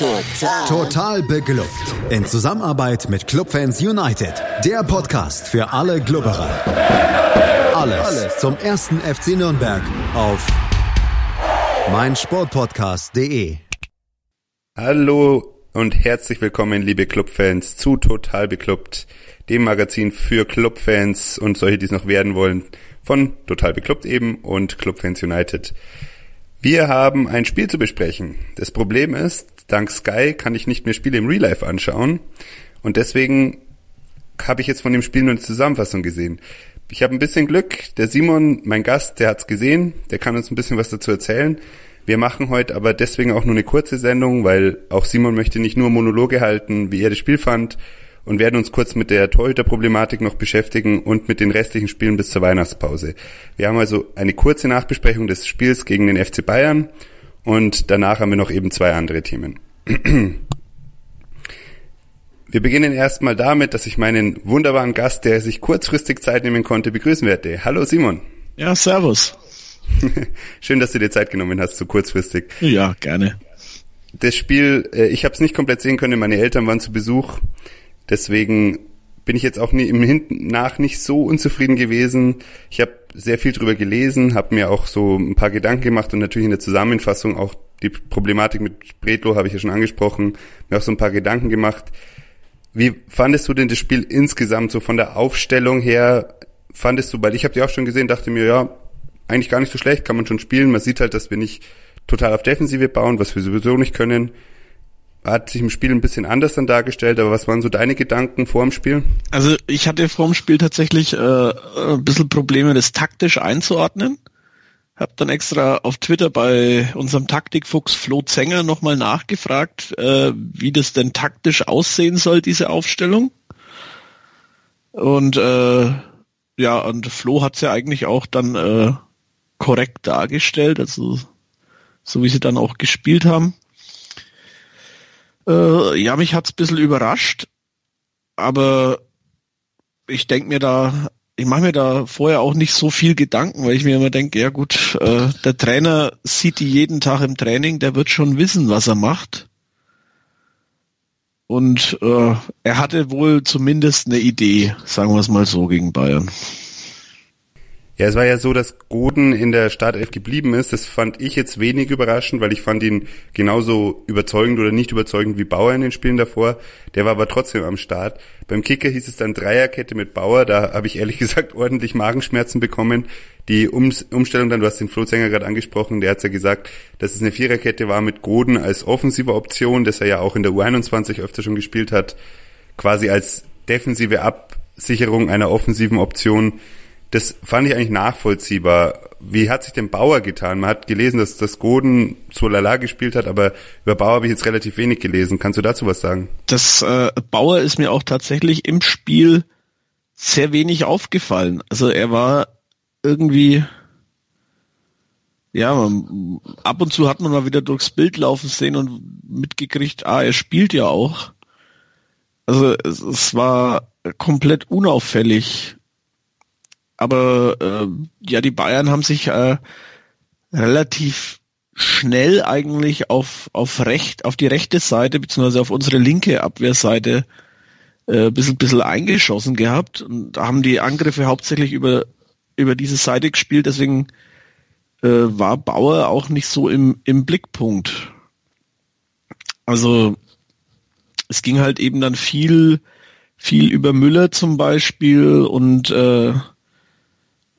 Total. Total beglückt. In Zusammenarbeit mit Clubfans United. Der Podcast für alle Glubberer. Alles, Alles zum ersten FC Nürnberg auf meinsportpodcast.de. Hallo und herzlich willkommen, liebe Clubfans, zu Total Beklubbt, dem Magazin für Clubfans und solche, die es noch werden wollen, von Total Beklubbt eben und Clubfans United. Wir haben ein Spiel zu besprechen. Das Problem ist, dank Sky kann ich nicht mehr Spiele im Real Life anschauen und deswegen habe ich jetzt von dem Spiel nur eine Zusammenfassung gesehen. Ich habe ein bisschen Glück. Der Simon, mein Gast, der hat's gesehen. Der kann uns ein bisschen was dazu erzählen. Wir machen heute aber deswegen auch nur eine kurze Sendung, weil auch Simon möchte nicht nur Monologe halten, wie er das Spiel fand, und werden uns kurz mit der Torhüterproblematik noch beschäftigen und mit den restlichen Spielen bis zur Weihnachtspause. Wir haben also eine kurze Nachbesprechung des Spiels gegen den FC Bayern und danach haben wir noch eben zwei andere Themen. Wir beginnen erstmal damit, dass ich meinen wunderbaren Gast, der sich kurzfristig Zeit nehmen konnte, begrüßen werde. Hallo Simon. Ja, servus. Schön, dass du dir Zeit genommen hast, so kurzfristig. Ja, gerne. Das Spiel, äh, ich habe es nicht komplett sehen können, meine Eltern waren zu Besuch. Deswegen bin ich jetzt auch nie, im Hinten nach nicht so unzufrieden gewesen. Ich habe sehr viel drüber gelesen, habe mir auch so ein paar Gedanken gemacht und natürlich in der Zusammenfassung auch die Problematik mit Bredlo habe ich ja schon angesprochen, mir auch so ein paar Gedanken gemacht. Wie fandest du denn das Spiel insgesamt so von der Aufstellung her? Fandest du, weil ich habe die auch schon gesehen, dachte mir, ja, eigentlich gar nicht so schlecht, kann man schon spielen. Man sieht halt, dass wir nicht total auf Defensive bauen, was wir sowieso nicht können hat sich im Spiel ein bisschen anders dann dargestellt, aber was waren so deine Gedanken vor dem Spiel? Also ich hatte vor dem Spiel tatsächlich äh, ein bisschen Probleme, das taktisch einzuordnen. Hab dann extra auf Twitter bei unserem Taktikfuchs Flo Zenger nochmal nachgefragt, äh, wie das denn taktisch aussehen soll, diese Aufstellung. Und äh, ja, und Flo hat's ja eigentlich auch dann äh, korrekt dargestellt, also so wie sie dann auch gespielt haben. Äh, ja, mich hat's ein bisschen überrascht, aber ich denke mir da, ich mache mir da vorher auch nicht so viel Gedanken, weil ich mir immer denke, ja gut, äh, der Trainer sieht die jeden Tag im Training, der wird schon wissen, was er macht. Und äh, er hatte wohl zumindest eine Idee, sagen wir es mal so, gegen Bayern. Ja, es war ja so, dass Goden in der Startelf geblieben ist. Das fand ich jetzt wenig überraschend, weil ich fand ihn genauso überzeugend oder nicht überzeugend wie Bauer in den Spielen davor. Der war aber trotzdem am Start. Beim Kicker hieß es dann Dreierkette mit Bauer. Da habe ich ehrlich gesagt ordentlich Magenschmerzen bekommen. Die Umstellung dann, du hast den Flo Sänger gerade angesprochen, der hat ja gesagt, dass es eine Viererkette war mit Goden als offensive Option, dass er ja auch in der U21 öfter schon gespielt hat, quasi als defensive Absicherung einer offensiven Option das fand ich eigentlich nachvollziehbar. Wie hat sich denn Bauer getan? Man hat gelesen, dass das Goden zu Lala gespielt hat, aber über Bauer habe ich jetzt relativ wenig gelesen. Kannst du dazu was sagen? Das äh, Bauer ist mir auch tatsächlich im Spiel sehr wenig aufgefallen. Also er war irgendwie ja, ab und zu hat man mal wieder durchs Bild laufen sehen und mitgekriegt, ah, er spielt ja auch. Also es, es war komplett unauffällig aber äh, ja, die Bayern haben sich äh, relativ schnell eigentlich auf, auf recht, auf die rechte Seite, beziehungsweise auf unsere linke Abwehrseite äh, bisschen, bisschen eingeschossen gehabt und haben die Angriffe hauptsächlich über, über diese Seite gespielt, deswegen äh, war Bauer auch nicht so im, im Blickpunkt. Also es ging halt eben dann viel, viel über Müller zum Beispiel und äh,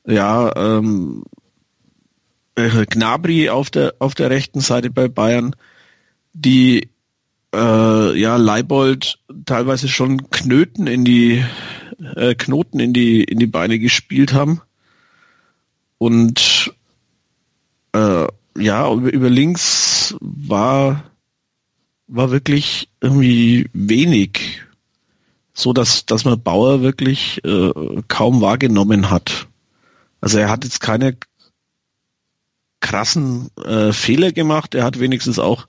ja, ähm, äh, Gnabry auf der auf der rechten Seite bei Bayern, die äh, ja Leibold teilweise schon Knöten in die äh, Knoten in die in die Beine gespielt haben und äh, ja über, über links war war wirklich irgendwie wenig, so dass dass man Bauer wirklich äh, kaum wahrgenommen hat. Also er hat jetzt keine krassen äh, Fehler gemacht. Er hat wenigstens auch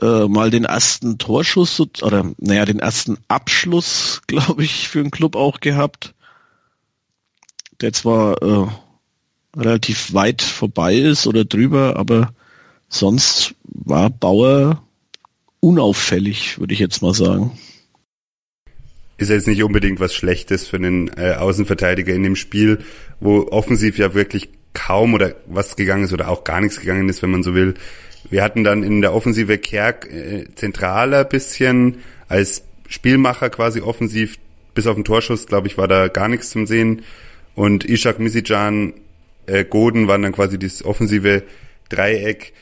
äh, mal den ersten Torschuss oder naja, den ersten Abschluss, glaube ich, für den Club auch gehabt. Der zwar äh, relativ weit vorbei ist oder drüber, aber sonst war Bauer unauffällig, würde ich jetzt mal sagen. Ist jetzt nicht unbedingt was Schlechtes für einen äh, Außenverteidiger in dem Spiel, wo offensiv ja wirklich kaum oder was gegangen ist oder auch gar nichts gegangen ist, wenn man so will. Wir hatten dann in der Offensive Kerk äh, zentraler bisschen als Spielmacher quasi offensiv. Bis auf den Torschuss, glaube ich, war da gar nichts zum Sehen. Und Ishak Misijan, äh, Goden waren dann quasi das offensive Dreieck.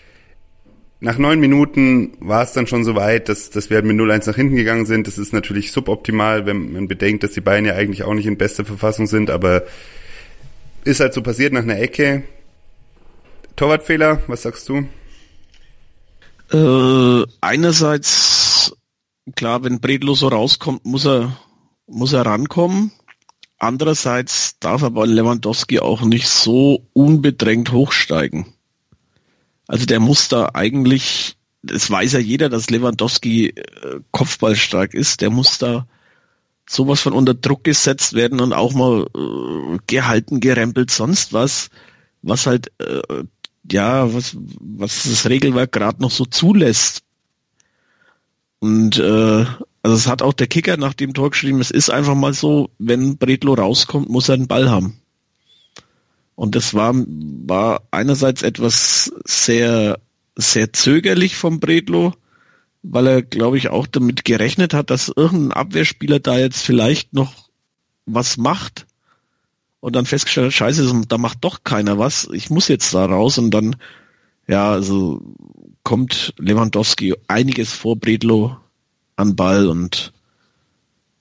Nach neun Minuten war es dann schon so weit, dass, dass wir mit 0-1 nach hinten gegangen sind. Das ist natürlich suboptimal, wenn man bedenkt, dass die Beine ja eigentlich auch nicht in bester Verfassung sind, aber ist halt so passiert nach einer Ecke. Torwartfehler, was sagst du? Äh, einerseits, klar, wenn Bredlo so rauskommt, muss er, muss er rankommen. Andererseits darf aber Lewandowski auch nicht so unbedrängt hochsteigen. Also der muss da eigentlich, es weiß ja jeder, dass Lewandowski äh, kopfballstark ist, der muss da sowas von unter Druck gesetzt werden und auch mal äh, gehalten, gerempelt, sonst was, was halt äh, ja, was, was das Regelwerk gerade noch so zulässt. Und äh, also es hat auch der Kicker nach dem Tor geschrieben, es ist einfach mal so, wenn Bredlo rauskommt, muss er einen Ball haben. Und das war, war einerseits etwas sehr, sehr zögerlich vom Bredlo, weil er, glaube ich, auch damit gerechnet hat, dass irgendein Abwehrspieler da jetzt vielleicht noch was macht und dann festgestellt hat, scheiße, da macht doch keiner was, ich muss jetzt da raus und dann, ja, also kommt Lewandowski einiges vor Bredlo an Ball und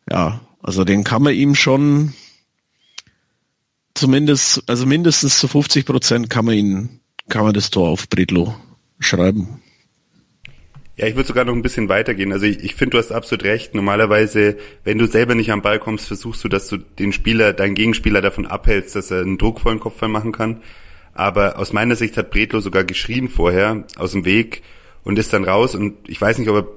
ja, also den kann man ihm schon zumindest, also mindestens zu 50 Prozent kann man ihn, kann man das Tor auf Bredlo schreiben. Ja, ich würde sogar noch ein bisschen weitergehen. Also ich, ich finde, du hast absolut recht. Normalerweise, wenn du selber nicht am Ball kommst, versuchst du, dass du den Spieler, deinen Gegenspieler davon abhältst, dass er einen druckvollen Kopfball machen kann. Aber aus meiner Sicht hat Bredlo sogar geschrien vorher aus dem Weg und ist dann raus. Und ich weiß nicht, ob er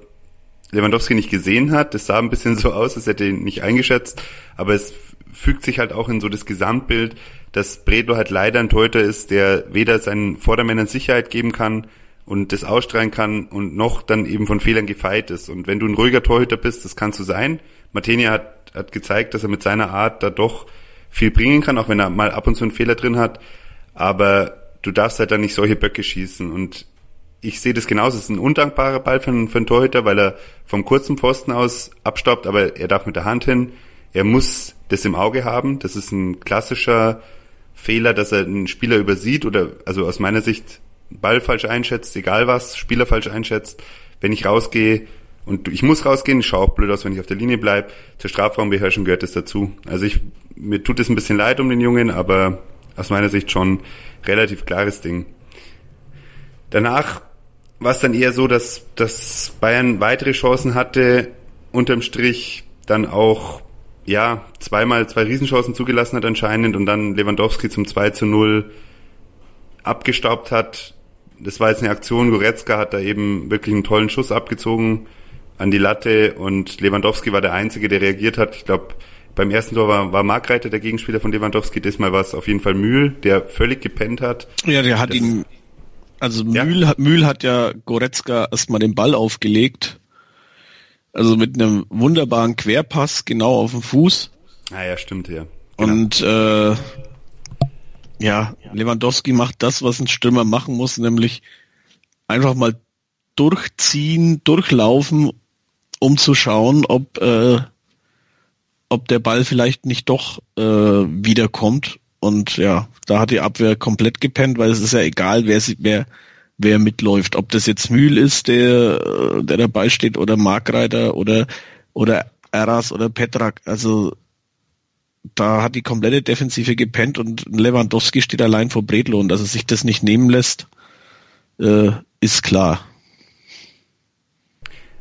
Lewandowski nicht gesehen hat. Das sah ein bisschen so aus, als hätte er ihn nicht eingeschätzt. Aber es fügt sich halt auch in so das Gesamtbild, dass Bredlo halt leider ein Torhüter ist, der weder seinen Vordermännern Sicherheit geben kann, und das ausstrahlen kann und noch dann eben von Fehlern gefeit ist. Und wenn du ein ruhiger Torhüter bist, das kannst du sein. Martenia hat, hat gezeigt, dass er mit seiner Art da doch viel bringen kann, auch wenn er mal ab und zu einen Fehler drin hat. Aber du darfst halt dann nicht solche Böcke schießen. Und ich sehe das genauso. Es ist ein undankbarer Ball für, für einen Torhüter, weil er vom kurzen Pfosten aus abstaubt, aber er darf mit der Hand hin. Er muss das im Auge haben. Das ist ein klassischer Fehler, dass er einen Spieler übersieht oder, also aus meiner Sicht Ball falsch einschätzt, egal was, Spieler falsch einschätzt, wenn ich rausgehe und ich muss rausgehen, ich schaue auch blöd aus, wenn ich auf der Linie bleibe, zur Strafraumbeherrschung gehört es dazu. Also ich, mir tut es ein bisschen leid um den Jungen, aber aus meiner Sicht schon relativ klares Ding. Danach war es dann eher so, dass, dass Bayern weitere Chancen hatte, unterm Strich dann auch ja, zweimal zwei Riesenchancen zugelassen hat anscheinend und dann Lewandowski zum 2 zu 0 abgestaubt hat, das war jetzt eine Aktion, Goretzka hat da eben wirklich einen tollen Schuss abgezogen an die Latte und Lewandowski war der Einzige, der reagiert hat. Ich glaube, beim ersten Tor war, war Markreiter der Gegenspieler von Lewandowski, diesmal war es auf jeden Fall Mühl, der völlig gepennt hat. Ja, der hat das, ihn, also ja. Mühl, hat, Mühl hat ja Goretzka erstmal den Ball aufgelegt, also mit einem wunderbaren Querpass genau auf den Fuß. Ah ja, stimmt, ja. Genau. Und äh, ja, Lewandowski macht das, was ein Stürmer machen muss, nämlich einfach mal durchziehen, durchlaufen, um zu schauen, ob, äh, ob der Ball vielleicht nicht doch äh, wiederkommt. Und ja, da hat die Abwehr komplett gepennt, weil es ist ja egal, wer, wer, wer mitläuft. Ob das jetzt Mühl ist, der, äh, der dabei steht, oder Markreiter oder, oder Eras oder Petrak. Also da hat die komplette Defensive gepennt und Lewandowski steht allein vor Bredlo und dass er sich das nicht nehmen lässt, äh, ist klar.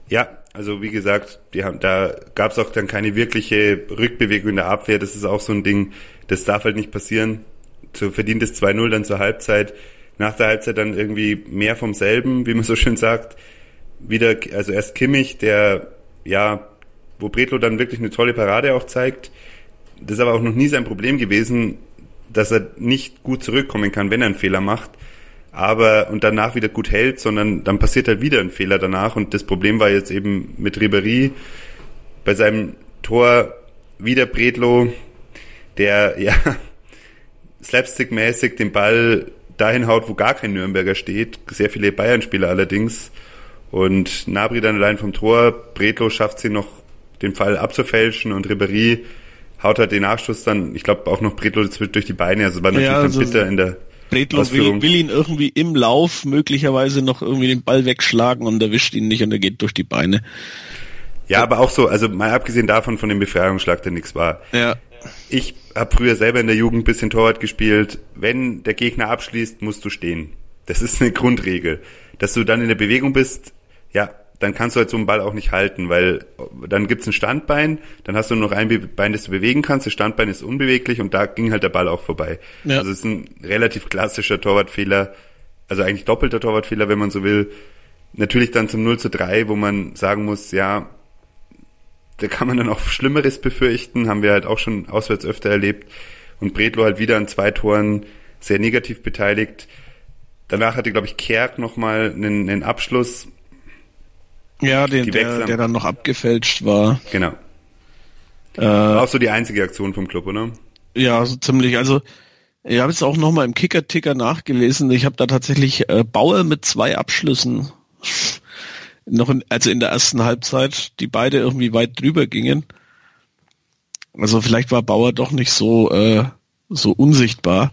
Ja, also wie gesagt, die haben, da gab es auch dann keine wirkliche Rückbewegung in der Abwehr. Das ist auch so ein Ding, das darf halt nicht passieren. Zu verdient es 2-0 dann zur Halbzeit. Nach der Halbzeit dann irgendwie mehr vom selben, wie man so schön sagt. Wieder, also erst Kimmich, der ja, wo Bredlo dann wirklich eine tolle Parade auch zeigt das ist aber auch noch nie sein Problem gewesen, dass er nicht gut zurückkommen kann, wenn er einen Fehler macht. aber und danach wieder gut hält, sondern dann passiert halt wieder ein Fehler danach und das Problem war jetzt eben mit Ribery bei seinem Tor wieder Bredlo, der ja slapstick-mäßig den Ball dahin haut, wo gar kein Nürnberger steht. Sehr viele Bayern-Spieler allerdings. Und Nabri dann allein vom Tor. Bredlo schafft sie noch, den Fall abzufälschen und Ribery haut halt den Nachschuss dann, ich glaube auch noch Bredlo durch die Beine. Also war natürlich ja, also dann bitter in der Bredlo will, will, ihn irgendwie im Lauf möglicherweise noch irgendwie den Ball wegschlagen und erwischt ihn nicht und er geht durch die Beine. Ja, aber auch so, also mal abgesehen davon von dem Befreiungsschlag, der nichts war. Ja. Ich habe früher selber in der Jugend bisschen Torwart gespielt. Wenn der Gegner abschließt, musst du stehen. Das ist eine Grundregel. Dass du dann in der Bewegung bist, ja, dann kannst du halt so einen Ball auch nicht halten, weil dann gibt's ein Standbein, dann hast du nur noch ein Bein, das du bewegen kannst, das Standbein ist unbeweglich und da ging halt der Ball auch vorbei. Ja. Also es ist ein relativ klassischer Torwartfehler, also eigentlich doppelter Torwartfehler, wenn man so will. Natürlich dann zum 0 zu 3, wo man sagen muss, ja, da kann man dann auch Schlimmeres befürchten, haben wir halt auch schon auswärts öfter erlebt. Und Bredlo halt wieder an zwei Toren sehr negativ beteiligt. Danach hatte, glaube ich, Kerk nochmal einen, einen Abschluss. Ja, den, der, der dann noch abgefälscht war. Genau. Äh, auch so die einzige Aktion vom Club, oder? Ja, so ziemlich. Also ich habe jetzt auch nochmal im Kicker-Ticker nachgelesen. Ich habe da tatsächlich äh, Bauer mit zwei Abschlüssen noch in, also in der ersten Halbzeit, die beide irgendwie weit drüber gingen. Also vielleicht war Bauer doch nicht so äh, so unsichtbar.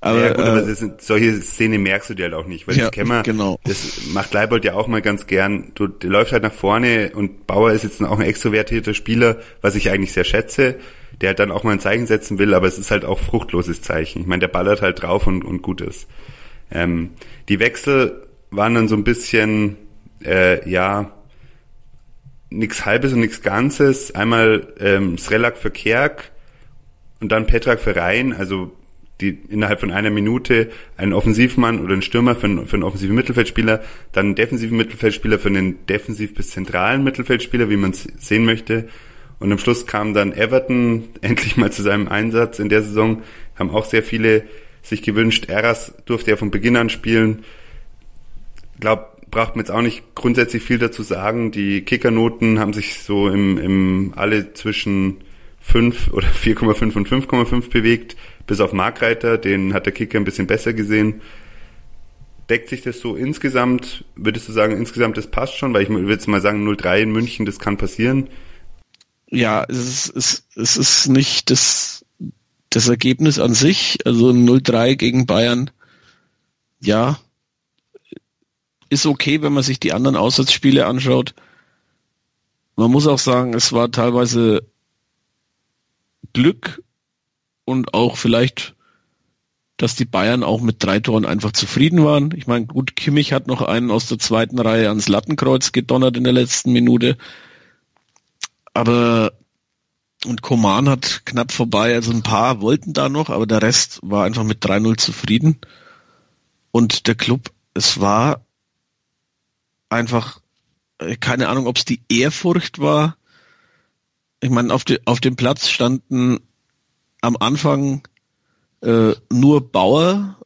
Aber, ja, gut, aber äh, sind, solche Szene merkst du dir halt auch nicht, weil ja, das Kämmer, genau. das macht Leibold ja auch mal ganz gern. Du, der läuft halt nach vorne und Bauer ist jetzt auch ein extrovertierter Spieler, was ich eigentlich sehr schätze, der halt dann auch mal ein Zeichen setzen will, aber es ist halt auch fruchtloses Zeichen. Ich meine, der ballert halt drauf und, und gut ist. Ähm, die Wechsel waren dann so ein bisschen, äh, ja, nichts Halbes und nichts Ganzes. Einmal ähm, Srelak für Kerk und dann Petrak für Rhein, also die innerhalb von einer Minute einen Offensivmann oder einen Stürmer für einen, für einen offensiven Mittelfeldspieler, dann einen defensiven Mittelfeldspieler für einen defensiv bis zentralen Mittelfeldspieler, wie man es sehen möchte. Und am Schluss kam dann Everton endlich mal zu seinem Einsatz in der Saison. Haben auch sehr viele sich gewünscht. Eras durfte ja von Beginn an spielen. Glaub, braucht man jetzt auch nicht grundsätzlich viel dazu sagen. Die Kickernoten haben sich so im, im alle zwischen 5 oder 4,5 und 5,5 bewegt, bis auf Markreiter, den hat der Kicker ein bisschen besser gesehen. Deckt sich das so insgesamt, würdest du sagen, insgesamt das passt schon, weil ich würde jetzt mal sagen, 0-3 in München, das kann passieren. Ja, es ist, es, es ist nicht das, das Ergebnis an sich, also 0-3 gegen Bayern, ja, ist okay, wenn man sich die anderen Auswärtsspiele anschaut. Man muss auch sagen, es war teilweise Glück und auch vielleicht, dass die Bayern auch mit drei Toren einfach zufrieden waren. Ich meine, gut, Kimmich hat noch einen aus der zweiten Reihe ans Lattenkreuz gedonnert in der letzten Minute. Aber und Koman hat knapp vorbei, also ein paar wollten da noch, aber der Rest war einfach mit 3-0 zufrieden. Und der Club, es war einfach, äh, keine Ahnung, ob es die Ehrfurcht war. Ich meine, auf, de, auf dem Platz standen am Anfang äh, nur Bauer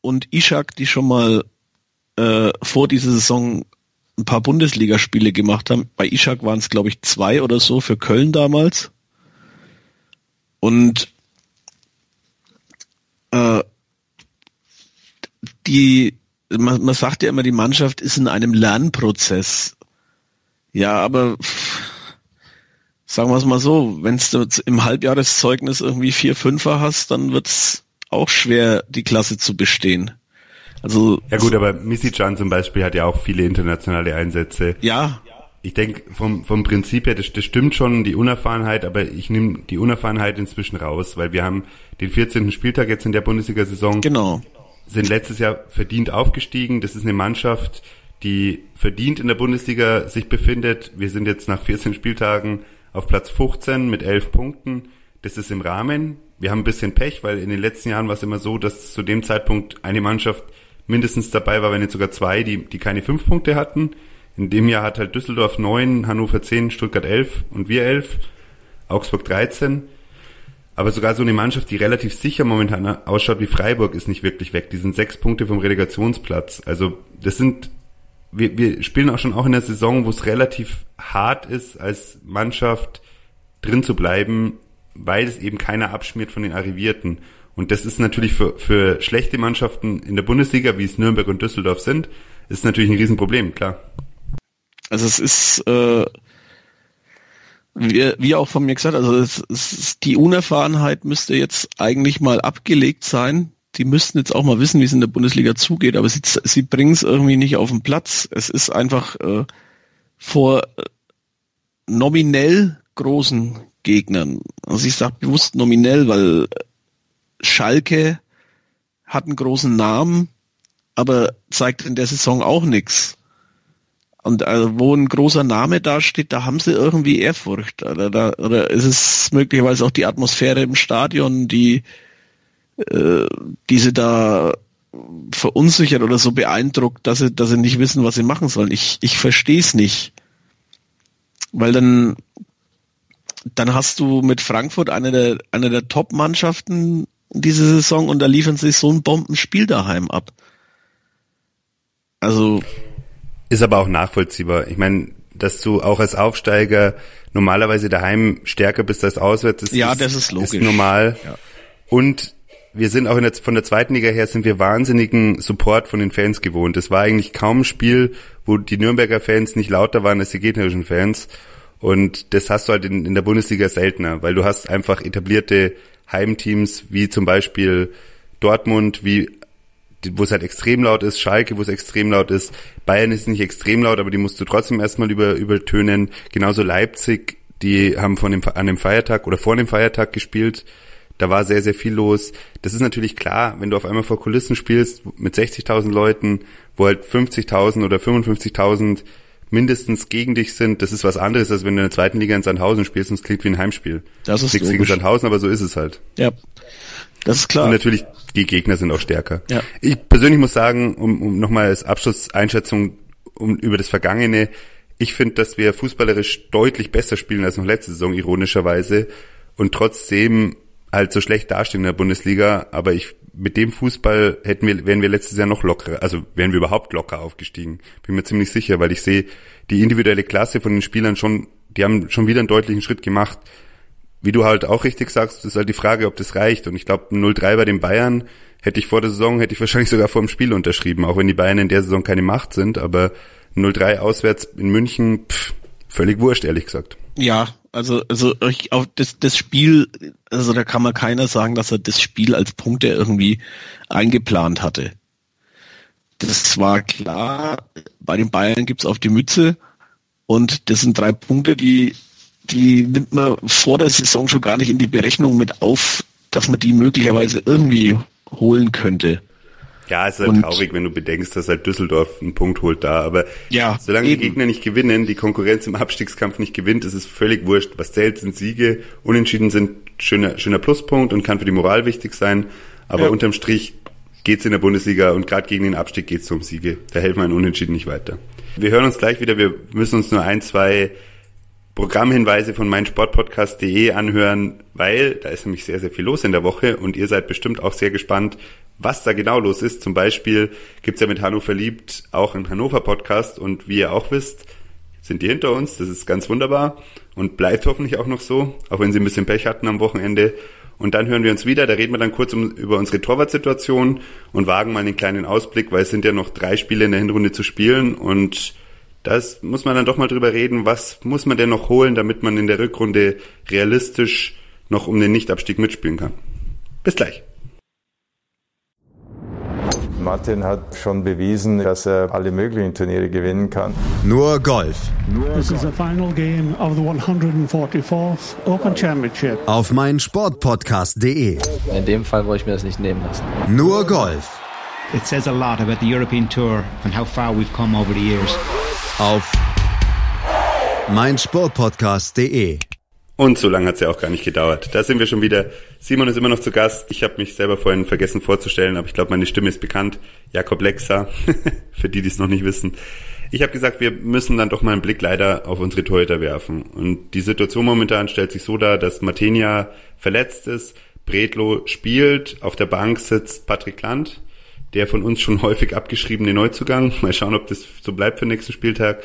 und Ishak, die schon mal äh, vor dieser Saison ein paar Bundesligaspiele gemacht haben. Bei Ishak waren es, glaube ich, zwei oder so für Köln damals. Und äh, die man, man sagt ja immer, die Mannschaft ist in einem Lernprozess. Ja, aber sagen wir es mal so, wenn du im Halbjahreszeugnis irgendwie vier Fünfer hast, dann wird's auch schwer, die Klasse zu bestehen. Also ja gut, aber Missy-Chan zum Beispiel hat ja auch viele internationale Einsätze. Ja. Ich denke, vom, vom Prinzip her, das, das stimmt schon, die Unerfahrenheit, aber ich nehme die Unerfahrenheit inzwischen raus, weil wir haben den 14. Spieltag jetzt in der Bundesliga-Saison. Genau sind letztes Jahr verdient aufgestiegen. Das ist eine Mannschaft, die verdient in der Bundesliga sich befindet. Wir sind jetzt nach 14 Spieltagen auf Platz 15 mit 11 Punkten. Das ist im Rahmen. Wir haben ein bisschen Pech, weil in den letzten Jahren war es immer so, dass zu dem Zeitpunkt eine Mannschaft mindestens dabei war, wenn nicht sogar zwei, die, die keine fünf Punkte hatten. In dem Jahr hat halt Düsseldorf neun, Hannover zehn, Stuttgart elf und wir elf, Augsburg 13. Aber sogar so eine Mannschaft, die relativ sicher momentan ausschaut wie Freiburg, ist nicht wirklich weg. Die sind sechs Punkte vom Relegationsplatz. Also das sind, wir, wir spielen auch schon auch in der Saison, wo es relativ hart ist, als Mannschaft drin zu bleiben, weil es eben keiner abschmiert von den Arrivierten. Und das ist natürlich für, für schlechte Mannschaften in der Bundesliga, wie es Nürnberg und Düsseldorf sind, ist natürlich ein Riesenproblem, klar. Also es ist, äh, wie, wie auch von mir gesagt, also es, es, die Unerfahrenheit müsste jetzt eigentlich mal abgelegt sein. Die müssten jetzt auch mal wissen, wie es in der Bundesliga zugeht, aber sie, sie bringen es irgendwie nicht auf den Platz. Es ist einfach äh, vor äh, nominell großen Gegnern. Also ich sage bewusst nominell, weil Schalke hat einen großen Namen, aber zeigt in der Saison auch nichts. Und also, wo ein großer Name dasteht, da haben sie irgendwie Ehrfurcht. Oder, da, oder ist es möglicherweise auch die Atmosphäre im Stadion, die äh, diese da verunsichert oder so beeindruckt, dass sie, dass sie nicht wissen, was sie machen sollen. Ich, ich verstehe es nicht. Weil dann, dann hast du mit Frankfurt eine der, eine der Top-Mannschaften diese Saison und da liefern sie so ein Bombenspiel daheim ab. Also ist aber auch nachvollziehbar. Ich meine, dass du auch als Aufsteiger normalerweise daheim stärker bist als auswärts, ist, ja, das ist logisch. Ist normal. Ja. Und wir sind auch in der, von der zweiten Liga her sind wir wahnsinnigen Support von den Fans gewohnt. Es war eigentlich kaum ein Spiel, wo die Nürnberger Fans nicht lauter waren als die gegnerischen Fans. Und das hast du halt in, in der Bundesliga seltener, weil du hast einfach etablierte Heimteams wie zum Beispiel Dortmund, wie wo es halt extrem laut ist, Schalke, wo es extrem laut ist, Bayern ist nicht extrem laut, aber die musst du trotzdem erstmal über, übertönen. Genauso Leipzig, die haben von dem, an dem Feiertag oder vor dem Feiertag gespielt. Da war sehr, sehr viel los. Das ist natürlich klar, wenn du auf einmal vor Kulissen spielst mit 60.000 Leuten, wo halt 50.000 oder 55.000 mindestens gegen dich sind, das ist was anderes, als wenn du in der zweiten Liga in Sandhausen spielst und es klingt wie ein Heimspiel. Das ist Nichts gegen Sandhausen, aber so ist es halt. Ja, das ist klar. Und natürlich, die Gegner sind auch stärker. Ja. Ich persönlich muss sagen, um, um nochmal als Abschlusseinschätzung um, über das Vergangene, ich finde, dass wir fußballerisch deutlich besser spielen als noch letzte Saison, ironischerweise, und trotzdem halt so schlecht dastehen in der Bundesliga, aber ich mit dem Fußball hätten wir, wären wir letztes Jahr noch lockerer, also wären wir überhaupt locker aufgestiegen. Bin mir ziemlich sicher, weil ich sehe die individuelle Klasse von den Spielern schon, die haben schon wieder einen deutlichen Schritt gemacht wie du halt auch richtig sagst, ist halt die Frage, ob das reicht. Und ich glaube, 0-3 bei den Bayern hätte ich vor der Saison, hätte ich wahrscheinlich sogar vor dem Spiel unterschrieben, auch wenn die Bayern in der Saison keine Macht sind. Aber 0-3 auswärts in München, pff, völlig wurscht, ehrlich gesagt. Ja, also, also ich, auch das, das Spiel, also da kann man keiner sagen, dass er das Spiel als Punkte irgendwie eingeplant hatte. Das war klar, bei den Bayern gibt's auf die Mütze und das sind drei Punkte, die die nimmt man vor der Saison schon gar nicht in die Berechnung mit auf, dass man die möglicherweise irgendwie holen könnte. Ja, es ist halt und, traurig, wenn du bedenkst, dass halt Düsseldorf einen Punkt holt da. Aber ja, solange eben. die Gegner nicht gewinnen, die Konkurrenz im Abstiegskampf nicht gewinnt, ist es völlig wurscht. Was zählt, sind Siege. Unentschieden sind schöner, schöner Pluspunkt und kann für die Moral wichtig sein. Aber ja. unterm Strich geht's in der Bundesliga und gerade gegen den Abstieg geht's um Siege. Da helfen ein Unentschieden nicht weiter. Wir hören uns gleich wieder. Wir müssen uns nur ein, zwei Programmhinweise von meinsportpodcast.de anhören, weil da ist nämlich sehr, sehr viel los in der Woche und ihr seid bestimmt auch sehr gespannt, was da genau los ist. Zum Beispiel gibt's ja mit Hanno verliebt auch einen Hannover Podcast und wie ihr auch wisst, sind die hinter uns. Das ist ganz wunderbar und bleibt hoffentlich auch noch so, auch wenn sie ein bisschen Pech hatten am Wochenende. Und dann hören wir uns wieder, da reden wir dann kurz um, über unsere Torwartsituation und wagen mal einen kleinen Ausblick, weil es sind ja noch drei Spiele in der Hinrunde zu spielen und das muss man dann doch mal drüber reden, was muss man denn noch holen, damit man in der Rückrunde realistisch noch um den Nichtabstieg mitspielen kann. Bis gleich. Martin hat schon bewiesen, dass er alle möglichen Turniere gewinnen kann. Nur Golf. This is the final game of the 144th Open Championship. Auf meinsportpodcast.de. In dem Fall wollte ich mir das nicht nehmen lassen. Nur Golf. It says a lot about the European Tour and how far we've come over the years auf meinsportpodcast.de. Und so lange hat es ja auch gar nicht gedauert. Da sind wir schon wieder. Simon ist immer noch zu Gast. Ich habe mich selber vorhin vergessen vorzustellen, aber ich glaube, meine Stimme ist bekannt. Jakob Lexa, für die, die es noch nicht wissen. Ich habe gesagt, wir müssen dann doch mal einen Blick leider auf unsere Torhüter werfen. Und die Situation momentan stellt sich so dar, dass Martenia verletzt ist, Bredlo spielt, auf der Bank sitzt Patrick Land, der von uns schon häufig abgeschriebene Neuzugang. Mal schauen, ob das so bleibt für den nächsten Spieltag.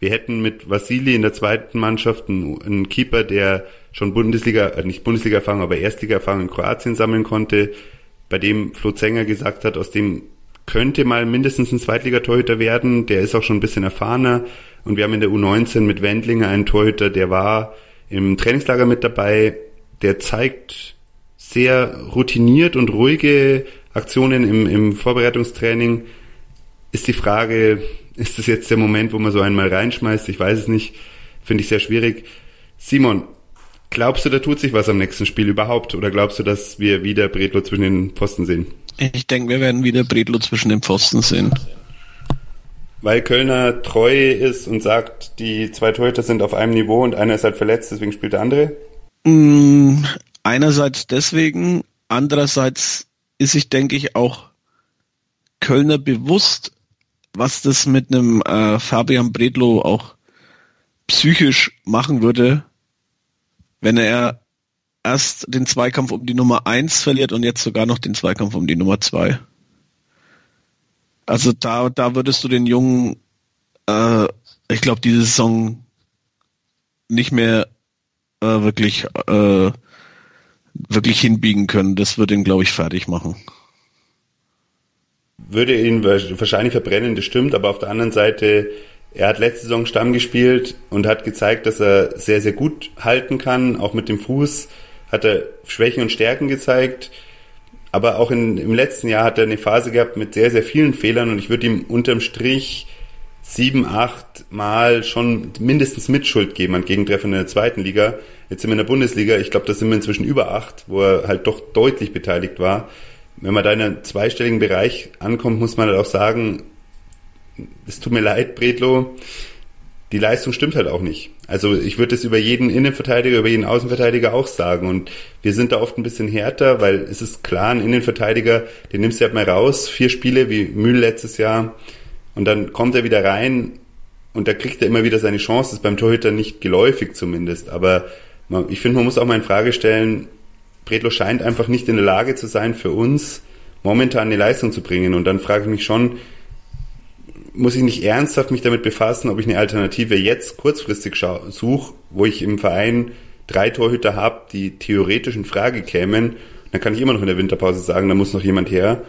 Wir hätten mit Vasili in der zweiten Mannschaft einen, Keeper, der schon Bundesliga, äh nicht Bundesliga-Erfahrung, aber Erstliga-Erfahrung in Kroatien sammeln konnte, bei dem Flo Zenger gesagt hat, aus dem könnte mal mindestens ein Zweitligatorhüter werden. Der ist auch schon ein bisschen erfahrener. Und wir haben in der U19 mit Wendlinger einen Torhüter, der war im Trainingslager mit dabei. Der zeigt sehr routiniert und ruhige Aktionen im, im Vorbereitungstraining. Ist die Frage, ist das jetzt der Moment, wo man so einmal reinschmeißt? Ich weiß es nicht. Finde ich sehr schwierig. Simon, glaubst du, da tut sich was am nächsten Spiel überhaupt? Oder glaubst du, dass wir wieder Bredlo zwischen den Pfosten sehen? Ich denke, wir werden wieder Bredlo zwischen den Pfosten sehen. Weil Kölner treu ist und sagt, die zwei Torhüter sind auf einem Niveau und einer ist halt verletzt, deswegen spielt der andere? Mm, einerseits deswegen, andererseits ist sich, denke ich, auch Kölner bewusst, was das mit einem äh, Fabian Bredlo auch psychisch machen würde, wenn er erst den Zweikampf um die Nummer eins verliert und jetzt sogar noch den Zweikampf um die Nummer zwei. Also da, da würdest du den Jungen, äh, ich glaube, diese Saison nicht mehr äh, wirklich äh, wirklich hinbiegen können. Das würde ihn, glaube ich, fertig machen. Würde ihn wahrscheinlich verbrennen, das stimmt, aber auf der anderen Seite, er hat letzte Saison Stamm gespielt und hat gezeigt, dass er sehr, sehr gut halten kann, auch mit dem Fuß hat er Schwächen und Stärken gezeigt. Aber auch in, im letzten Jahr hat er eine Phase gehabt mit sehr, sehr vielen Fehlern und ich würde ihm unterm Strich sieben, acht Mal schon mindestens Mitschuld geben an Gegentreffen in der zweiten Liga. Jetzt sind wir in der Bundesliga, ich glaube, da sind wir inzwischen über acht, wo er halt doch deutlich beteiligt war. Wenn man da in einem zweistelligen Bereich ankommt, muss man halt auch sagen, es tut mir leid, Bredlo, die Leistung stimmt halt auch nicht. Also ich würde es über jeden Innenverteidiger, über jeden Außenverteidiger auch sagen. Und wir sind da oft ein bisschen härter, weil es ist klar, ein Innenverteidiger, den nimmst du halt mal raus, vier Spiele wie Mühl letztes Jahr, und dann kommt er wieder rein und da kriegt er immer wieder seine Chance. Das ist beim Torhüter nicht geläufig zumindest. Aber man, ich finde, man muss auch mal in Frage stellen, Bredlo scheint einfach nicht in der Lage zu sein, für uns momentan eine Leistung zu bringen. Und dann frage ich mich schon, muss ich nicht ernsthaft mich damit befassen, ob ich eine Alternative jetzt kurzfristig suche, wo ich im Verein drei Torhüter habe, die theoretisch in Frage kämen. Dann kann ich immer noch in der Winterpause sagen, da muss noch jemand her.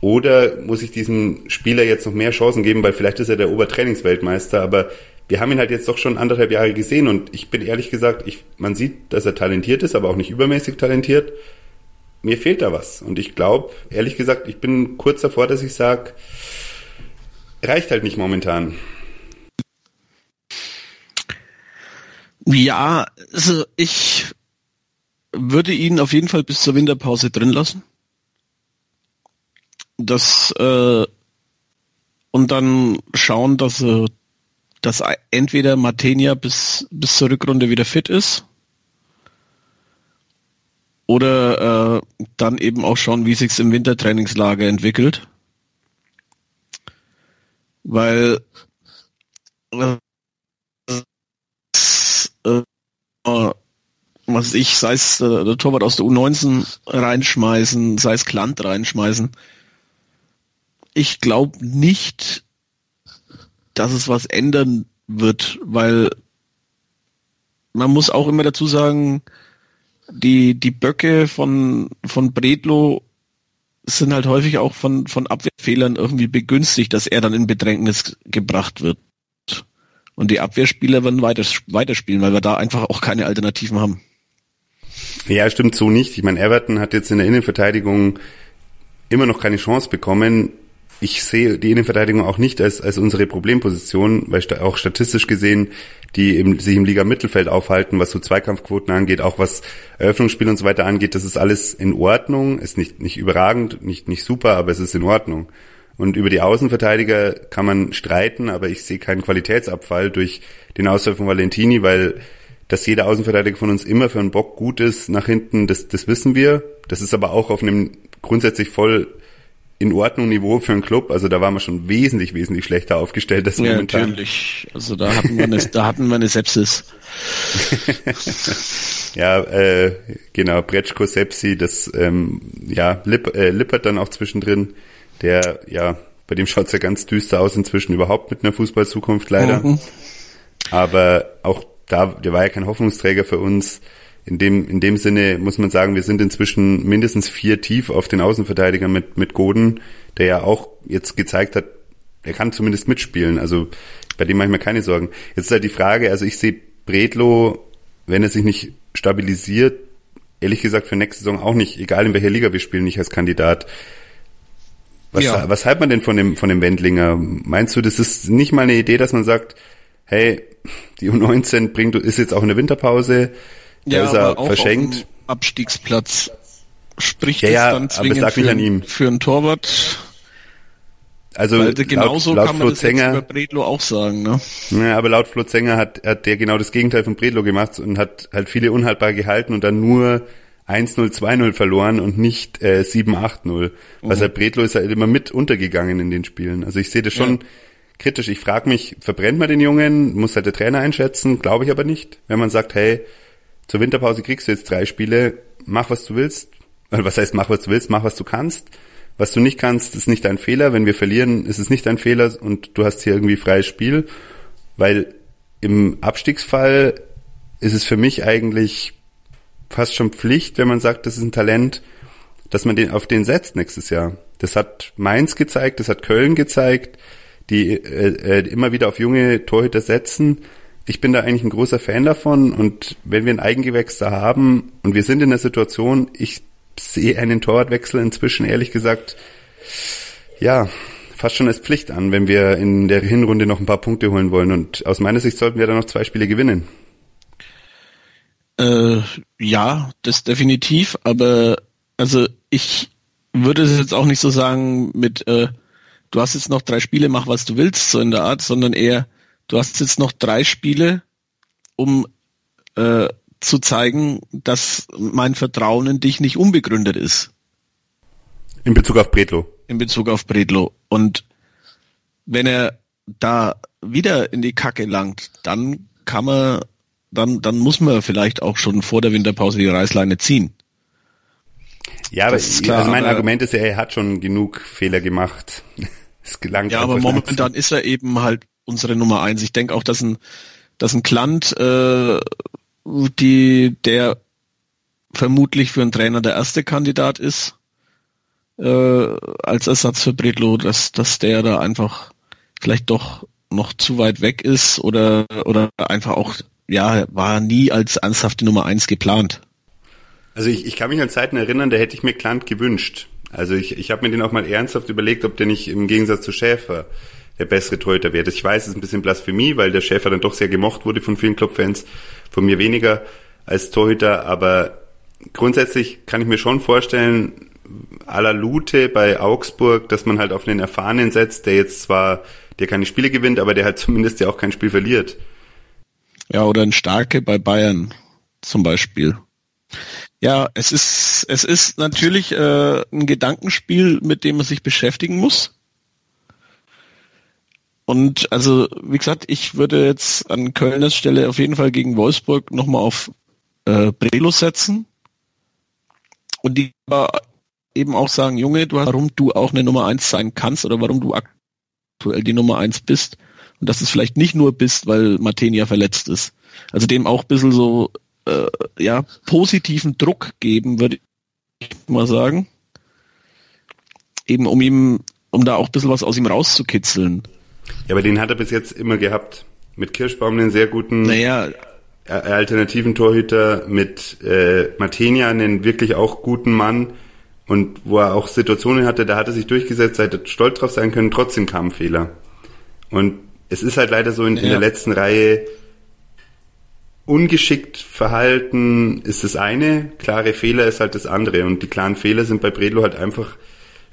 Oder muss ich diesem Spieler jetzt noch mehr Chancen geben, weil vielleicht ist er der Obertrainingsweltmeister, aber wir haben ihn halt jetzt doch schon anderthalb Jahre gesehen und ich bin ehrlich gesagt, ich, man sieht, dass er talentiert ist, aber auch nicht übermäßig talentiert. Mir fehlt da was und ich glaube, ehrlich gesagt, ich bin kurz davor, dass ich sage, reicht halt nicht momentan. Ja, also ich würde ihn auf jeden Fall bis zur Winterpause drin lassen. Das äh, und dann schauen, dass äh, dass entweder Matenia bis bis zur Rückrunde wieder fit ist oder äh, dann eben auch schauen, wie sich's im Wintertrainingslager entwickelt weil äh, was ich, sei es äh, der Torwart aus der U19 reinschmeißen, sei es Klant reinschmeißen. Ich glaube nicht, dass es was ändern wird, weil man muss auch immer dazu sagen, die, die Böcke von, von Bredlo sind halt häufig auch von, von Abwehrfehlern irgendwie begünstigt, dass er dann in Bedrängnis gebracht wird. Und die Abwehrspieler werden weiter, weiterspielen, weil wir da einfach auch keine Alternativen haben. Ja, stimmt so nicht. Ich meine, Everton hat jetzt in der Innenverteidigung immer noch keine Chance bekommen ich sehe die Innenverteidigung auch nicht als, als unsere Problemposition, weil auch statistisch gesehen, die im, sich im Liga-Mittelfeld aufhalten, was so Zweikampfquoten angeht, auch was Eröffnungsspiel und so weiter angeht, das ist alles in Ordnung, ist nicht, nicht überragend, nicht, nicht super, aber es ist in Ordnung. Und über die Außenverteidiger kann man streiten, aber ich sehe keinen Qualitätsabfall durch den Ausfall von Valentini, weil dass jeder Außenverteidiger von uns immer für einen Bock gut ist nach hinten, das, das wissen wir. Das ist aber auch auf einem grundsätzlich voll in Ordnung Niveau für einen Club. Also da waren wir schon wesentlich, wesentlich schlechter aufgestellt als Ja, momentan. natürlich. Also da hatten wir eine, da hatten wir eine Sepsis. Ja, äh, genau, Bretschko Sepsi, das ähm, ja, Lipp, äh, Lippert dann auch zwischendrin, der, ja, bei dem schaut's ja ganz düster aus inzwischen überhaupt mit einer Fußballzukunft leider. Mhm. Aber auch da, der war ja kein Hoffnungsträger für uns. In dem, in dem Sinne muss man sagen, wir sind inzwischen mindestens vier tief auf den Außenverteidiger mit, mit Goden, der ja auch jetzt gezeigt hat, er kann zumindest mitspielen. Also bei dem mache ich mir keine Sorgen. Jetzt ist halt die Frage, also ich sehe Bredlo, wenn er sich nicht stabilisiert, ehrlich gesagt für nächste Saison auch nicht, egal in welcher Liga wir spielen, nicht als Kandidat. Was, Ja. was halten man denn von dem, von dem Wendlinger? Meinst du, das ist nicht mal eine Idee, dass man sagt, hey, die U19 bringt, ist jetzt auch in der Winterpause, da ist er auch verschenkt. Abstiegsplatz spricht Ja, es ja, dann zwingend für, an ihm. für einen Torwart. Also Weil genauso laut, laut kann man Flo das jetzt über Zenger, Bredlo auch sagen. Ne? ja, aber laut Flo Zenger hat, hat der genau das Gegenteil von Bredlo gemacht und hat halt viele unhaltbar gehalten und dann nur 1-0, 2-0 verloren und nicht äh, 7-8-0. Mhm. Was halt Bredlo ist halt immer mit untergegangen in den Spielen. Also ich sehe das schon kritisch. Ich frage mich, verbrennt man den Jungen? Muss halt der Trainer einschätzen? Glaube ich aber nicht. Wenn man sagt, hey, zur Winterpause kriegst du jetzt drei Spiele, mach was du willst. Also was heißt, mach was du willst, mach was du kannst. Was du nicht kannst, ist nicht dein Fehler. Wenn wir verlieren, ist es nicht dein Fehler und du hast hier irgendwie freies Spiel. Weil im Abstiegsfall ist es für mich eigentlich fast schon Pflicht, wenn man sagt, das ist ein Talent, dass man den auf den setzt nächstes Jahr. Das hat Mainz gezeigt, das hat Köln gezeigt, die äh, äh, immer wieder auf junge Torhüter setzen. Ich bin da eigentlich ein großer Fan davon und wenn wir ein Eigengewächs da haben und wir sind in der Situation, ich sehe einen Torwartwechsel inzwischen ehrlich gesagt, ja, fast schon als Pflicht an, wenn wir in der Hinrunde noch ein paar Punkte holen wollen und aus meiner Sicht sollten wir da noch zwei Spiele gewinnen. Äh, ja, das definitiv, aber also ich würde es jetzt auch nicht so sagen mit, äh, du hast jetzt noch drei Spiele, mach was du willst, so in der Art, sondern eher, du hast jetzt noch drei Spiele, um äh, zu zeigen, dass mein Vertrauen in dich nicht unbegründet ist In Bezug auf Bredlo. in Bezug auf Bredlo. Und wenn er da wieder in die Kacke langt, dann kann man, dann, dann muss man vielleicht auch schon vor der Winterpause die Reißleine ziehen. Ja, aber Das ist klar, also mein aber- Argument ist ja, er hat schon genug Fehler gemacht. Es gelangt Ja, aber momentan ist er eben halt unsere Nummer eins. Ich denke auch, dass ein, dass ein Klant, äh, die, der vermutlich für einen Trainer der erste Kandidat ist, äh, als Ersatz für Bredlo, dass, dass der da einfach vielleicht doch noch zu weit weg ist oder, oder einfach auch, ja, war nie als ernsthafte Nummer eins geplant. Also ich, ich kann mich an Zeiten erinnern, da hätte ich mir Klant gewünscht. Also ich, ich habe mir den auch mal ernsthaft überlegt, ob der nicht im Gegensatz zu Schäfer der bessere Torhüter wäre. Ich weiß, es ist ein bisschen Blasphemie, weil der Schäfer dann doch sehr gemocht wurde von vielen Clubfans, von mir weniger als Torhüter, aber grundsätzlich kann ich mir schon vorstellen, à la Lute bei Augsburg, dass man halt auf einen Erfahrenen setzt, der jetzt zwar, der keine Spiele gewinnt, aber der halt zumindest ja auch kein Spiel verliert. Ja, oder ein Starke bei Bayern zum Beispiel. Ja, es ist, es ist natürlich äh, ein Gedankenspiel, mit dem man sich beschäftigen muss. Und also, wie gesagt, ich würde jetzt an Kölners Stelle auf jeden Fall gegen Wolfsburg nochmal auf äh, Brelo setzen. Und die aber eben auch sagen, Junge, du hast, warum du auch eine Nummer eins sein kannst oder warum du aktuell die Nummer eins bist. Und dass es vielleicht nicht nur bist, weil Martenia verletzt ist. Also dem auch ein bisschen so äh, ja, positiven Druck geben, würde ich mal sagen. Eben um ihm, um da auch ein bisschen was aus ihm rauszukitzeln. Ja, aber den hat er bis jetzt immer gehabt. Mit Kirschbaum einen sehr guten Naja, äh, alternativen Torhüter, mit äh, Matenia einen wirklich auch guten Mann und wo er auch Situationen hatte, da hat er sich durchgesetzt, da hätte er stolz drauf sein können, trotzdem kamen Fehler. Und es ist halt leider so in, in Ja. der letzten Reihe ungeschickt verhalten ist das eine, klare Fehler ist halt das andere und die klaren Fehler sind bei Bredlo halt einfach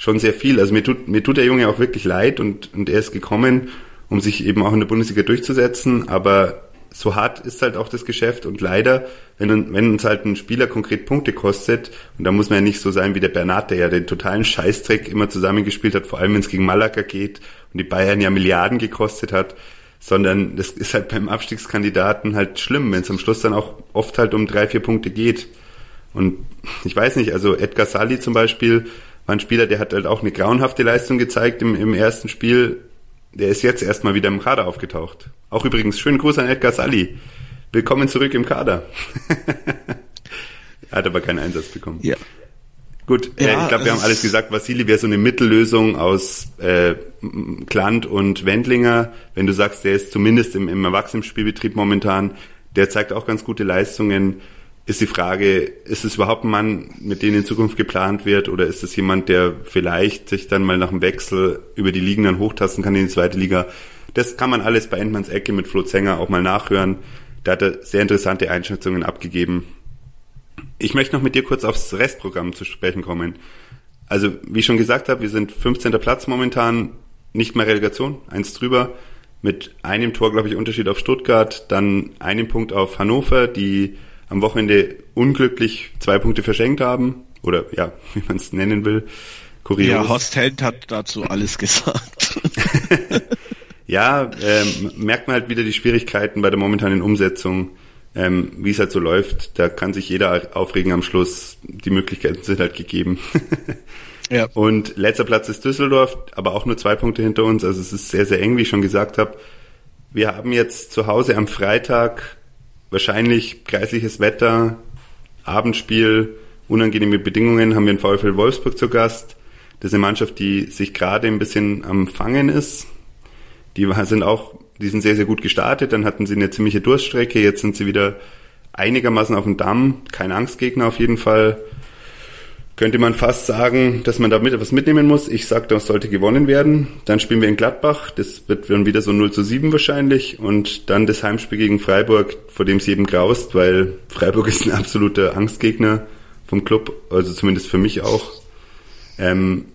schon sehr viel. Also mir tut, mir tut der Junge auch wirklich leid und, und er ist gekommen, um sich eben auch in der Bundesliga durchzusetzen, aber so hart ist halt auch das Geschäft und leider, wenn, wenn uns halt ein Spieler konkret Punkte kostet, und da muss man ja nicht so sein wie der Bernat, der ja den totalen Scheißdreck immer zusammengespielt hat, vor allem wenn es gegen Malaga geht und die Bayern ja Milliarden gekostet hat, sondern das ist halt beim Abstiegskandidaten halt schlimm, wenn es am Schluss dann auch oft halt um drei, vier Punkte geht. Und ich weiß nicht, also Edgar Sally zum Beispiel war ein Spieler, der hat halt auch eine grauenhafte Leistung gezeigt im, im ersten Spiel. Der ist jetzt erstmal wieder im Kader aufgetaucht. Auch übrigens, schönen Gruß an Edgar Sally. Willkommen zurück im Kader. er hat aber keinen Einsatz bekommen. Ja. Gut, äh, Ja, ich glaube, wir haben es- alles gesagt. Vasili wäre so eine Mittellösung aus äh, Klant und Wendlinger. Wenn du sagst, der ist zumindest im, im Erwachsenenspielbetrieb momentan, der zeigt auch ganz gute Leistungen. Ist die Frage, ist es überhaupt ein Mann, mit dem in Zukunft geplant wird, oder ist es jemand, der vielleicht sich dann mal nach dem Wechsel über die Ligen dann hochtasten kann in die zweite Liga? Das kann man alles bei Endmanns Ecke mit Flo Zenger auch mal nachhören. Da hat er sehr interessante Einschätzungen abgegeben. Ich möchte noch mit dir kurz aufs Restprogramm zu sprechen kommen. Also, wie ich schon gesagt habe, wir sind 15. Platz momentan, nicht mehr Relegation, eins drüber, mit einem Tor, glaube ich, Unterschied auf Stuttgart, dann einem Punkt auf Hannover, die am Wochenende unglücklich zwei Punkte verschenkt haben, oder ja, wie man es nennen will. Kurios. Ja, Horst Held hat dazu alles gesagt. Ja, ähm, merkt man halt wieder die Schwierigkeiten bei der momentanen Umsetzung, ähm, wie es halt so läuft. Da kann sich jeder aufregen am Schluss. Die Möglichkeiten sind halt gegeben. ja. Und letzter Platz ist Düsseldorf, aber auch nur zwei Punkte hinter uns. Also es ist sehr, sehr eng, wie ich schon gesagt habe. Wir haben jetzt zu Hause am Freitag wahrscheinlich kreisliches Wetter, Abendspiel, unangenehme Bedingungen, haben wir den VfL Wolfsburg zu Gast. Das ist eine Mannschaft, die sich gerade ein bisschen am Fangen ist. Die sind auch, die sind sehr, sehr gut gestartet. Dann hatten sie eine ziemliche Durststrecke. Jetzt sind sie wieder einigermaßen auf dem Damm. Kein Angstgegner auf jeden Fall. Könnte man fast sagen, dass man da mit etwas mitnehmen muss. Ich sage, das sollte gewonnen werden. Dann spielen wir in Gladbach. Das wird dann wieder so 0 zu 7 wahrscheinlich. Und dann das Heimspiel gegen Freiburg, vor dem es jedem graust, weil Freiburg ist ein absoluter Angstgegner vom Club. Also zumindest für mich auch. Ähm,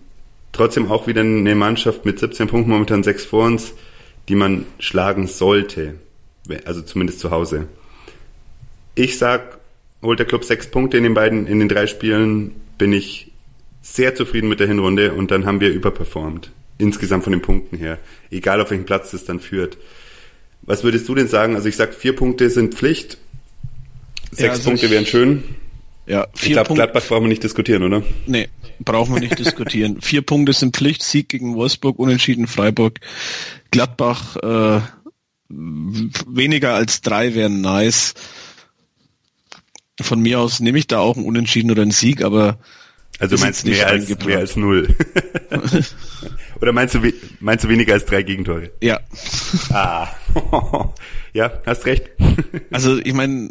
trotzdem auch wieder eine Mannschaft mit 17 Punkten, momentan 6 vor uns, die man schlagen sollte. Also zumindest zu Hause. Ich sag, holt der Club sechs Punkte in den beiden, in den drei Spielen, bin ich sehr zufrieden mit der Hinrunde und dann haben wir überperformt. Insgesamt von den Punkten her. Egal auf welchen Platz das dann führt. Was würdest du denn sagen? Also ich sag, vier Punkte sind Pflicht. Sechs also Punkte ich- wären schön. Ja, Ich vier glaube, Punkte. Gladbach brauchen wir nicht diskutieren, oder? Nee, brauchen wir nicht diskutieren. Vier Punkte sind Pflicht, Sieg gegen Wolfsburg, Unentschieden Freiburg. Gladbach äh, weniger als drei wären nice. Von mir aus nehme ich da auch einen Unentschieden oder einen Sieg, aber Also meinst du nicht mehr als, mehr als null? Oder meinst du, meinst du weniger als drei Gegentore? ja. Ah, ja, hast recht. Also ich meine,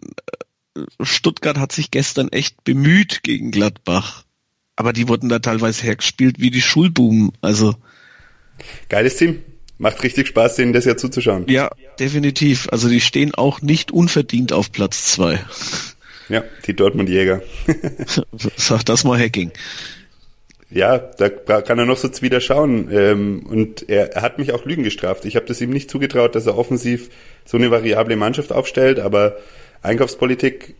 Stuttgart hat sich gestern echt bemüht gegen Gladbach. Aber die wurden da teilweise hergespielt wie die Schulbuben. Also Geiles Team. Macht richtig Spaß, denen das ja zuzuschauen. ja, definitiv. Also die stehen auch nicht unverdient auf Platz zwei. Ja, die Dortmund-Jäger. Sag das mal Hacking. Ja, da kann er noch so wieder schauen. Ähm, und er, hat mich auch Lügen gestraft. Ich habe das ihm nicht zugetraut, dass er offensiv so eine variable Mannschaft aufstellt, aber Einkaufspolitik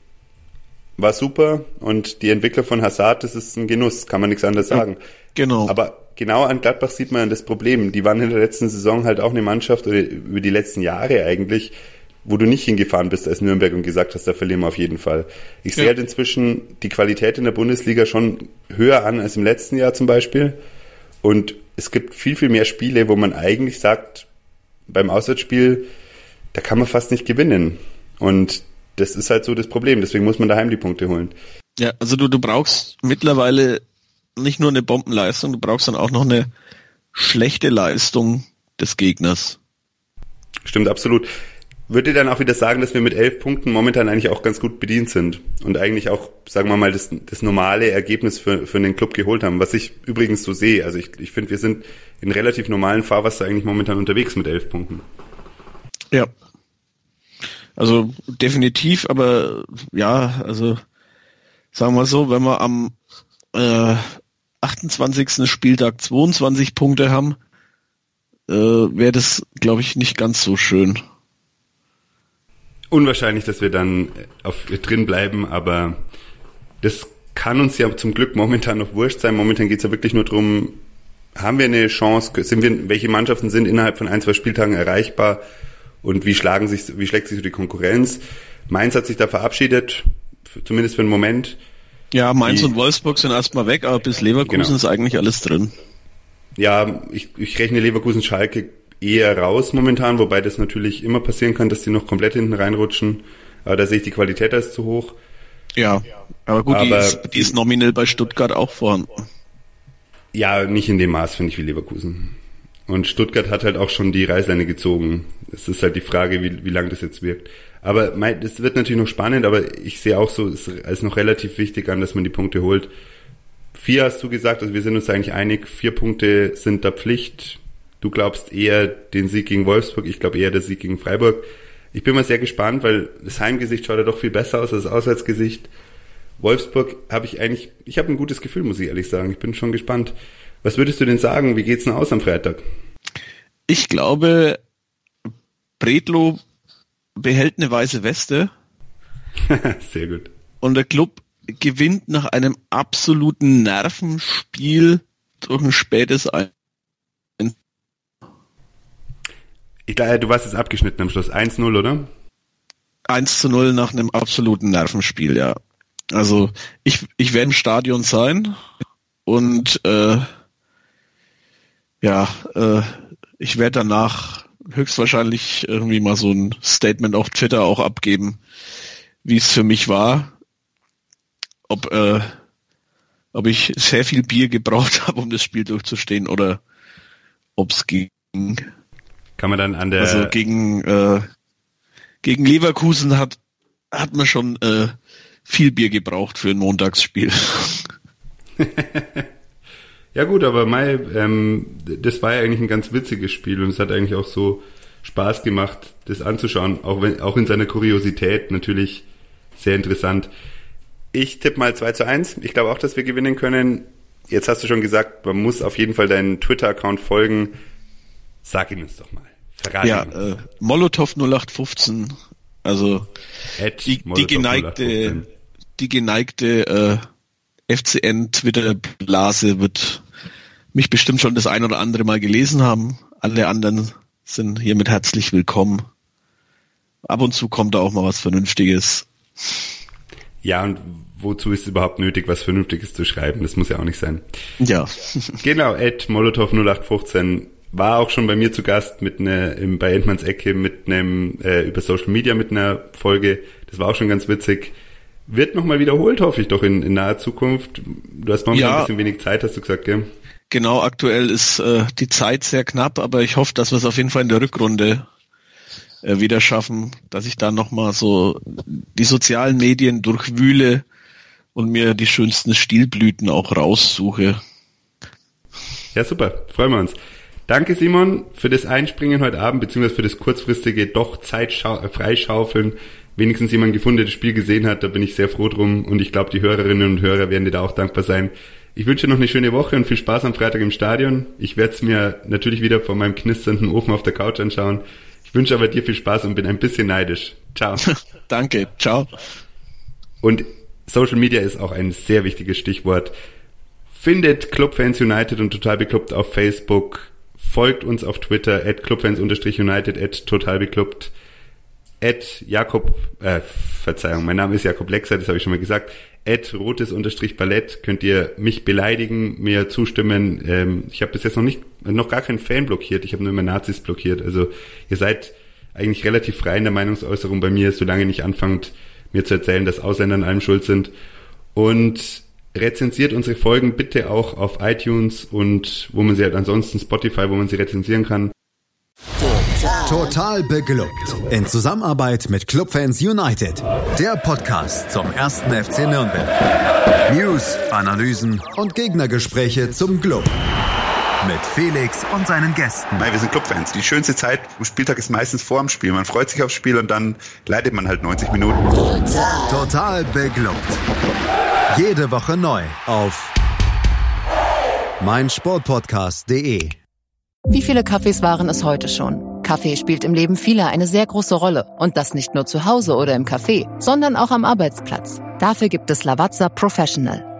war super und die Entwickler von Hazard, das ist ein Genuss, kann man nichts anderes sagen. genau. Aber genau an Gladbach sieht man das Problem. Die waren in der letzten Saison halt auch eine Mannschaft, oder über die letzten Jahre eigentlich, wo du nicht hingefahren bist als Nürnberg und gesagt hast, da verlieren wir auf jeden Fall. Ich sehe Ja. halt inzwischen die Qualität in der Bundesliga schon höher an als im letzten Jahr zum Beispiel. Und es gibt viel, viel mehr Spiele, wo man eigentlich sagt, beim Auswärtsspiel, da kann man fast nicht gewinnen. Und das ist halt so das Problem. Deswegen muss man daheim die Punkte holen. Ja, also du, du brauchst mittlerweile nicht nur eine Bombenleistung, du brauchst dann auch noch eine schlechte Leistung des Gegners. Stimmt absolut. Würde dann auch wieder sagen, dass wir mit elf Punkten momentan eigentlich auch ganz gut bedient sind und eigentlich auch, sagen wir mal, das, das normale Ergebnis für, für den Club geholt haben, was ich übrigens so sehe. Also ich, ich finde, wir sind in relativ normalen Fahrwasser eigentlich momentan unterwegs mit elf Punkten. Ja. Also definitiv, aber ja, also sagen wir so, wenn wir am äh, 28. Spieltag 22 Punkte haben, äh, wäre das, glaube ich, nicht ganz so schön. Unwahrscheinlich, dass wir dann auf, drin bleiben, aber das kann uns ja zum Glück momentan noch wurscht sein. Momentan geht's ja wirklich nur drum, haben wir eine Chance, sind wir, welche Mannschaften sind innerhalb von ein, zwei Spieltagen erreichbar und wie schlagen sich, wie schlägt sich so die Konkurrenz? Mainz hat sich da verabschiedet, zumindest für einen Moment. Ja, Mainz die, und Wolfsburg sind erstmal weg, aber bis Leverkusen genau. ist eigentlich alles drin. Ja, ich, ich rechne Leverkusen Schalke eher raus momentan, wobei das natürlich immer passieren kann, dass die noch komplett hinten reinrutschen. Aber da sehe ich die Qualität als zu hoch. Ja, aber gut, aber die, ist, die ist nominell bei Stuttgart auch vorhanden. Ja, nicht in dem Maß, finde ich, wie Leverkusen. Und Stuttgart hat halt auch schon die Reißleine gezogen. Es ist halt die Frage, wie, wie lange das jetzt wirkt. Aber das wird natürlich noch spannend, aber ich sehe auch so, es ist noch relativ wichtig an, dass man die Punkte holt. Vier hast du gesagt, also wir sind uns eigentlich einig, vier Punkte sind da Pflicht. Du glaubst eher den Sieg gegen Wolfsburg, ich glaube eher der Sieg gegen Freiburg. Ich bin mal sehr gespannt, weil das Heimgesicht schaut ja doch viel besser aus als das Auswärtsgesicht. Wolfsburg habe ich eigentlich, ich habe ein gutes Gefühl, muss ich ehrlich sagen. Ich bin schon gespannt. Was würdest du denn sagen? Wie geht's denn aus am Freitag? Ich glaube, Bredlo behält eine weiße Weste. Sehr gut. Und der Club gewinnt nach einem absoluten Nervenspiel durch ein spätes Ein. Ich glaube, du warst jetzt abgeschnitten am Schluss. 1-0, oder? 1 zu 0 nach einem absoluten Nervenspiel, ja. Also ich, ich werde im Stadion sein und äh, ja, äh, ich werde danach höchstwahrscheinlich irgendwie mal so ein Statement auf Twitter auch abgeben, wie es für mich war. Ob, äh, ob ich sehr viel Bier gebraucht habe, um das Spiel durchzustehen oder ob es ging. Kann man dann an der also gegen äh, gegen Leverkusen hat hat man schon äh, viel Bier gebraucht für ein Montagsspiel. ja gut, aber Mai, ähm, das war ja eigentlich ein ganz witziges Spiel und es hat eigentlich auch so Spaß gemacht, das anzuschauen, auch wenn auch in seiner Kuriosität natürlich sehr interessant. Ich tippe mal 2 zu 1. Ich glaube auch, dass wir gewinnen können. Jetzt hast du schon gesagt, man muss auf jeden Fall deinen Twitter-Account folgen. Sag ihn uns doch mal. Verrat ja, äh, Molotov 0815. Also die, die geneigte, die geneigte äh, FCN-Twitter-Blase wird mich bestimmt schon das ein oder andere Mal gelesen haben. Alle anderen sind hiermit herzlich willkommen. Ab und zu kommt da auch mal was Vernünftiges. Ja, und wozu ist es überhaupt nötig, was Vernünftiges zu schreiben? Das muss ja auch nicht sein. Ja. genau, Ed Molotov 0815 war auch schon bei mir zu Gast mit ne, im, bei Endmanns Ecke mit einem äh, über Social Media mit einer Folge. Das war auch schon ganz witzig. Wird nochmal wiederholt, hoffe ich doch in, in naher Zukunft. Du hast momentan ja. ein bisschen wenig Zeit, hast du gesagt, gell? Genau, aktuell ist äh, die Zeit sehr knapp, aber ich hoffe, dass wir es auf jeden Fall in der Rückrunde äh, wieder schaffen, dass ich da nochmal so die sozialen Medien durchwühle und mir die schönsten Stilblüten auch raussuche. Ja, super, freuen wir uns. Danke Simon für das Einspringen heute Abend, beziehungsweise für das kurzfristige doch Zeit äh, freischaufeln. Wenigstens jemand gefunden, der das Spiel gesehen hat, da bin ich sehr froh drum und ich glaube, die Hörerinnen und Hörer werden dir da auch dankbar sein. Ich wünsche dir noch eine schöne Woche und viel Spaß am Freitag im Stadion. Ich werde es mir natürlich wieder vor meinem knisternden Ofen auf der Couch anschauen. Ich wünsche aber dir viel Spaß und bin ein bisschen neidisch. Ciao. Danke. Ciao. Und Social Media ist auch ein sehr wichtiges Stichwort. Findet Clubfans United und Total Beklubbt auf Facebook. Folgt uns auf Twitter at clubfans-united at totalbeklubbt at Jakob, äh, Verzeihung, mein Name ist Jakob Lexer, das habe ich schon mal gesagt, at rotes-ballett könnt ihr mich beleidigen, mir zustimmen. Ähm, ich habe bis jetzt noch nicht, noch gar keinen Fan blockiert, ich habe nur immer Nazis blockiert. Also ihr seid eigentlich relativ frei in der Meinungsäußerung bei mir, solange nicht anfangt, mir zu erzählen, dass Ausländer an allem schuld sind. Und rezensiert unsere Folgen bitte auch auf iTunes und wo man sie halt ansonsten Spotify, wo man sie rezensieren kann. Total beglückt. In Zusammenarbeit mit Clubfans United. Der Podcast zum ersten FC Nürnberg. News, Analysen und Gegnergespräche zum Club. Mit Felix und seinen Gästen. Nein, wir sind Clubfans. Die schönste Zeit am Spieltag ist meistens vor dem Spiel. Man freut sich aufs Spiel und dann leidet man halt 90 Minuten. Total, Total beglückt. Jede Woche neu auf meinsportpodcast.de. Wie viele Kaffees waren es heute schon? Kaffee spielt im Leben vieler eine sehr große Rolle. Und das nicht nur zu Hause oder im Café, sondern auch am Arbeitsplatz. Dafür gibt es Lavazza Professional.